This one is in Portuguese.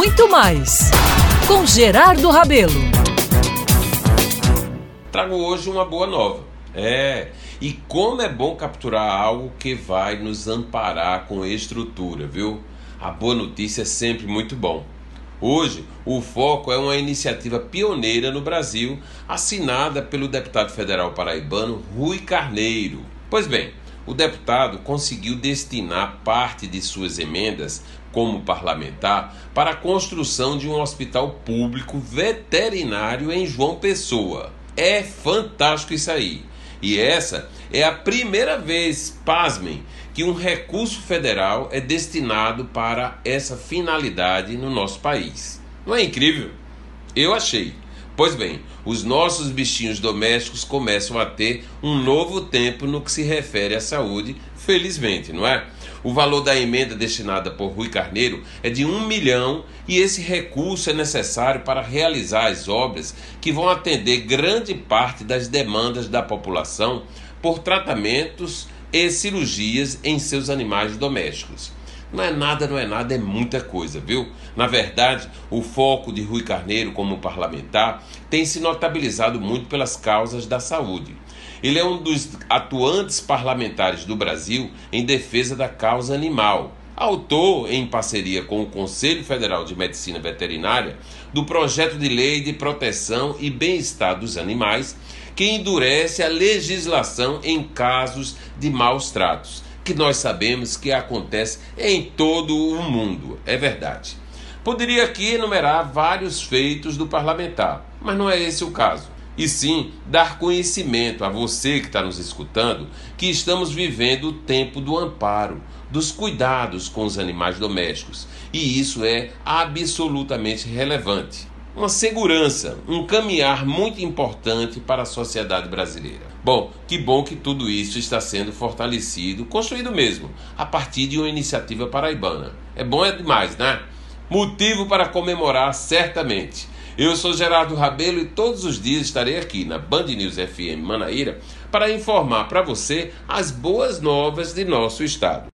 muito mais com Gerardo Rabelo. Trago hoje uma boa nova. É, e como é bom capturar algo que vai nos amparar com estrutura, viu? A boa notícia é sempre muito bom. Hoje, o foco é uma iniciativa pioneira no Brasil, assinada pelo deputado federal paraibano Rui Carneiro. Pois bem, o deputado conseguiu destinar parte de suas emendas como parlamentar para a construção de um hospital público veterinário em João Pessoa. É fantástico isso aí. E essa é a primeira vez, pasmem, que um recurso federal é destinado para essa finalidade no nosso país. Não é incrível? Eu achei. Pois bem, os nossos bichinhos domésticos começam a ter um novo tempo no que se refere à saúde, felizmente, não é? O valor da emenda destinada por Rui Carneiro é de um milhão e esse recurso é necessário para realizar as obras que vão atender grande parte das demandas da população por tratamentos e cirurgias em seus animais domésticos. Não é nada, não é nada, é muita coisa, viu? Na verdade, o foco de Rui Carneiro como parlamentar tem se notabilizado muito pelas causas da saúde. Ele é um dos atuantes parlamentares do Brasil em defesa da causa animal. Autor, em parceria com o Conselho Federal de Medicina Veterinária, do projeto de lei de proteção e bem-estar dos animais, que endurece a legislação em casos de maus tratos que nós sabemos que acontece em todo o mundo. É verdade. Poderia aqui enumerar vários feitos do parlamentar, mas não é esse o caso. E sim dar conhecimento a você que está nos escutando que estamos vivendo o tempo do amparo, dos cuidados com os animais domésticos. E isso é absolutamente relevante uma segurança, um caminhar muito importante para a sociedade brasileira. Bom, que bom que tudo isso está sendo fortalecido, construído mesmo, a partir de uma iniciativa paraibana. É bom é demais, né? Motivo para comemorar certamente. Eu sou Gerardo Rabelo e todos os dias estarei aqui na Band News FM Manaíra para informar para você as boas novas de nosso estado.